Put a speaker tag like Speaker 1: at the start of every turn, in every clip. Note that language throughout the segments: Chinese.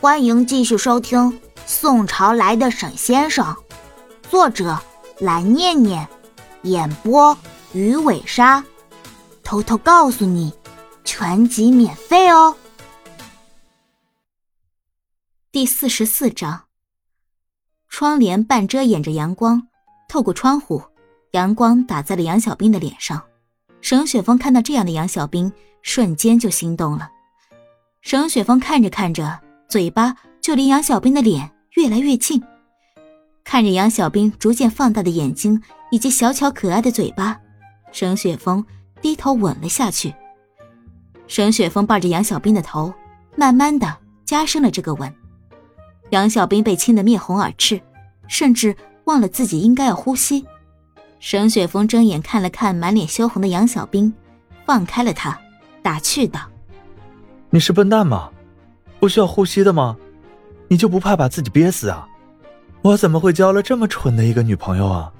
Speaker 1: 欢迎继续收听《宋朝来的沈先生》，作者蓝念念，演播鱼尾鲨。偷偷告诉你，全集免费哦。第四十四章，窗帘半遮掩着阳光，透过窗户，阳光打在了杨小兵的脸上。沈雪峰看到这样的杨小兵，瞬间就心动了。沈雪峰看着看着。嘴巴就离杨小兵的脸越来越近，看着杨小兵逐渐放大的眼睛以及小巧可爱的嘴巴，沈雪峰低头吻了下去。沈雪峰抱着杨小兵的头，慢慢的加深了这个吻。杨小兵被亲得面红耳赤，甚至忘了自己应该要呼吸。沈雪峰睁眼看了看满脸羞红的杨小兵，放开了他，打趣道：“
Speaker 2: 你是笨蛋吗？”不需要呼吸的吗？你就不怕把自己憋死啊？我怎么会交了这么蠢的一个女朋友啊？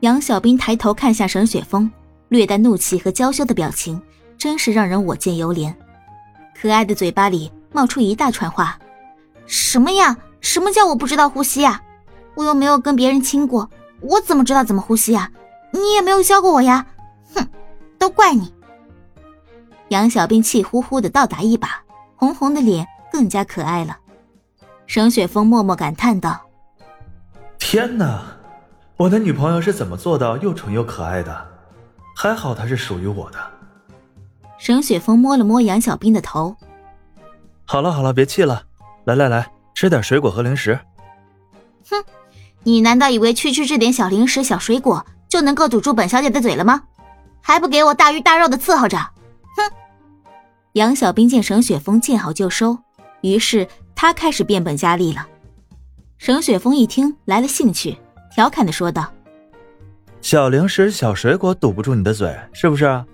Speaker 1: 杨小兵抬头看向沈雪峰，略带怒气和娇羞的表情，真是让人我见犹怜。可爱的嘴巴里冒出一大串话：“什么呀？什么叫我不知道呼吸啊？我又没有跟别人亲过，我怎么知道怎么呼吸啊？你也没有教过我呀！哼，都怪你！”杨小兵气呼呼的倒打一把。红红的脸更加可爱了，沈雪峰默默感叹道：“
Speaker 2: 天哪，我的女朋友是怎么做到又蠢又可爱的？还好她是属于我的。”
Speaker 1: 沈雪峰摸了摸杨小兵的头：“
Speaker 2: 好了好了，别气了，来来来，吃点水果和零食。”
Speaker 1: 哼，你难道以为区区这点小零食、小水果就能够堵住本小姐的嘴了吗？还不给我大鱼大肉的伺候着！哼！杨小兵见沈雪峰见好就收，于是他开始变本加厉了。沈雪峰一听来了兴趣，调侃的说道：“
Speaker 2: 小零食、小水果堵不住你的嘴，是不是？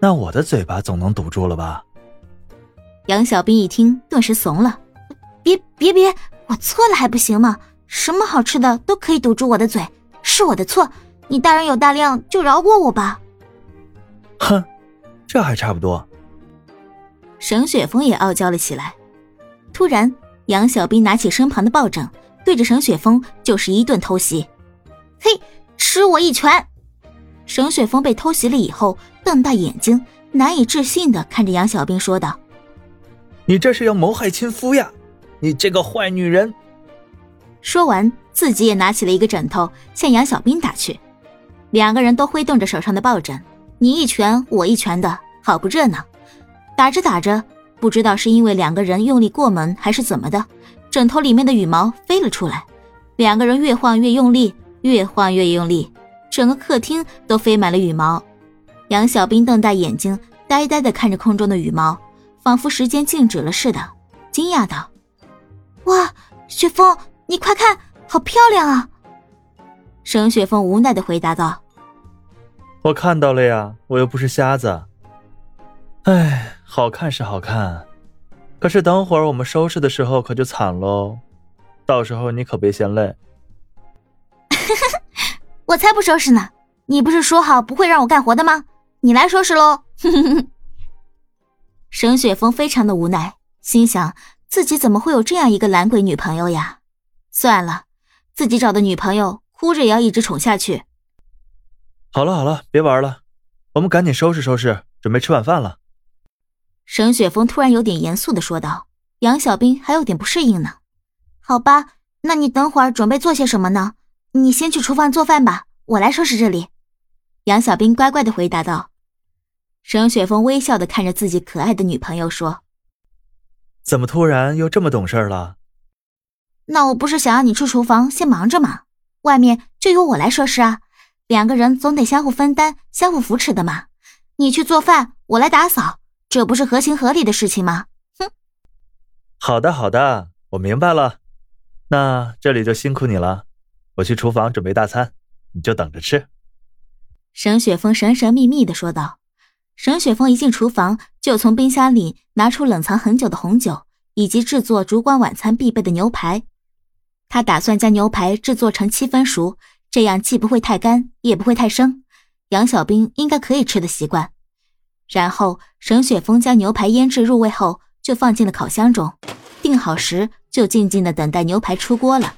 Speaker 2: 那我的嘴巴总能堵住了吧？”
Speaker 1: 杨小兵一听，顿时怂了：“别别别，我错了还不行吗？什么好吃的都可以堵住我的嘴，是我的错，你大人有大量，就饶过我吧。”
Speaker 2: 哼，这还差不多。
Speaker 1: 沈雪峰也傲娇了起来。突然，杨小兵拿起身旁的抱枕，对着沈雪峰就是一顿偷袭。嘿，吃我一拳！沈雪峰被偷袭了以后，瞪大眼睛，难以置信的看着杨小兵说道：“
Speaker 2: 你这是要谋害亲夫呀！你这个坏女人！”
Speaker 1: 说完，自己也拿起了一个枕头向杨小兵打去。两个人都挥动着手上的抱枕，你一拳我一拳的，好不热闹。打着打着，不知道是因为两个人用力过猛还是怎么的，枕头里面的羽毛飞了出来。两个人越晃越用力，越晃越用力，整个客厅都飞满了羽毛。杨小兵瞪大眼睛，呆呆地看着空中的羽毛，仿佛时间静止了似的，惊讶道：“哇，雪峰，你快看，好漂亮啊！”沈雪峰无奈地回答道：“
Speaker 2: 我看到了呀，我又不是瞎子。”哎，好看是好看，可是等会儿我们收拾的时候可就惨喽，到时候你可别嫌累。
Speaker 1: 我才不收拾呢！你不是说好不会让我干活的吗？你来收拾喽！沈雪峰非常的无奈，心想自己怎么会有这样一个懒鬼女朋友呀？算了，自己找的女朋友哭着也要一直宠下去。
Speaker 2: 好了好了，别玩了，我们赶紧收拾收拾，准备吃晚饭了。
Speaker 1: 沈雪峰突然有点严肃的说道：“杨小兵还有点不适应呢。好吧，那你等会儿准备做些什么呢？你先去厨房做饭吧，我来收拾这里。”杨小兵乖乖的回答道。沈雪峰微笑的看着自己可爱的女朋友说：“
Speaker 2: 怎么突然又这么懂事了？”
Speaker 1: 那我不是想让你去厨房先忙着吗？外面就由我来收拾啊。两个人总得相互分担、相互扶持的嘛。你去做饭，我来打扫。这不是合情合理的事情吗？哼！
Speaker 2: 好的，好的，我明白了。那这里就辛苦你了，我去厨房准备大餐，你就等着吃。
Speaker 1: 沈雪峰神神秘秘的说道。沈雪峰一进厨房，就从冰箱里拿出冷藏很久的红酒，以及制作烛光晚餐必备的牛排。他打算将牛排制作成七分熟，这样既不会太干，也不会太生。杨小兵应该可以吃的习惯。然后，沈雪峰将牛排腌制入味后，就放进了烤箱中。定好时就静静的等待牛排出锅了。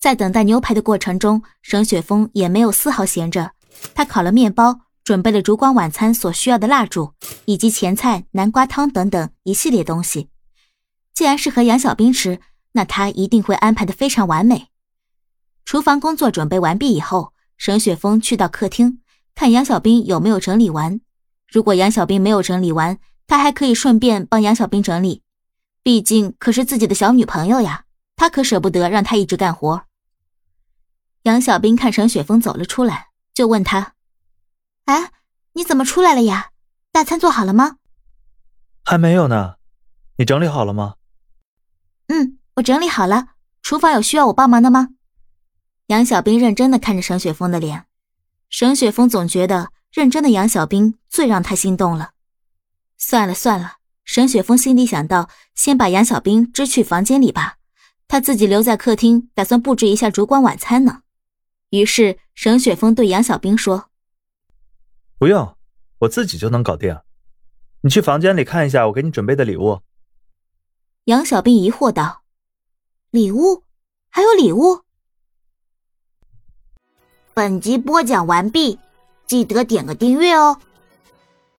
Speaker 1: 在等待牛排的过程中，沈雪峰也没有丝毫闲着，他烤了面包，准备了烛光晚餐所需要的蜡烛，以及前菜、南瓜汤等等一系列东西。既然是和杨小兵吃，那他一定会安排的非常完美。厨房工作准备完毕以后，沈雪峰去到客厅，看杨小兵有没有整理完。如果杨小兵没有整理完，他还可以顺便帮杨小兵整理。毕竟可是自己的小女朋友呀，他可舍不得让他一直干活。杨小兵看沈雪峰走了出来，就问他：“哎，你怎么出来了呀？大餐做好了吗？”“
Speaker 2: 还没有呢，你整理好了吗？”“
Speaker 1: 嗯，我整理好了。厨房有需要我帮忙的吗？”杨小兵认真的看着沈雪峰的脸，沈雪峰总觉得认真的杨小兵最让他心动了。算了算了，沈雪峰心里想到，先把杨小兵支去房间里吧，他自己留在客厅，打算布置一下烛光晚餐呢。于是沈雪峰对杨小兵说：“
Speaker 2: 不用，我自己就能搞定。你去房间里看一下我给你准备的礼物。”
Speaker 1: 杨小兵疑惑道：“礼物？还有礼物？”
Speaker 3: 本集播讲完毕，记得点个订阅哦。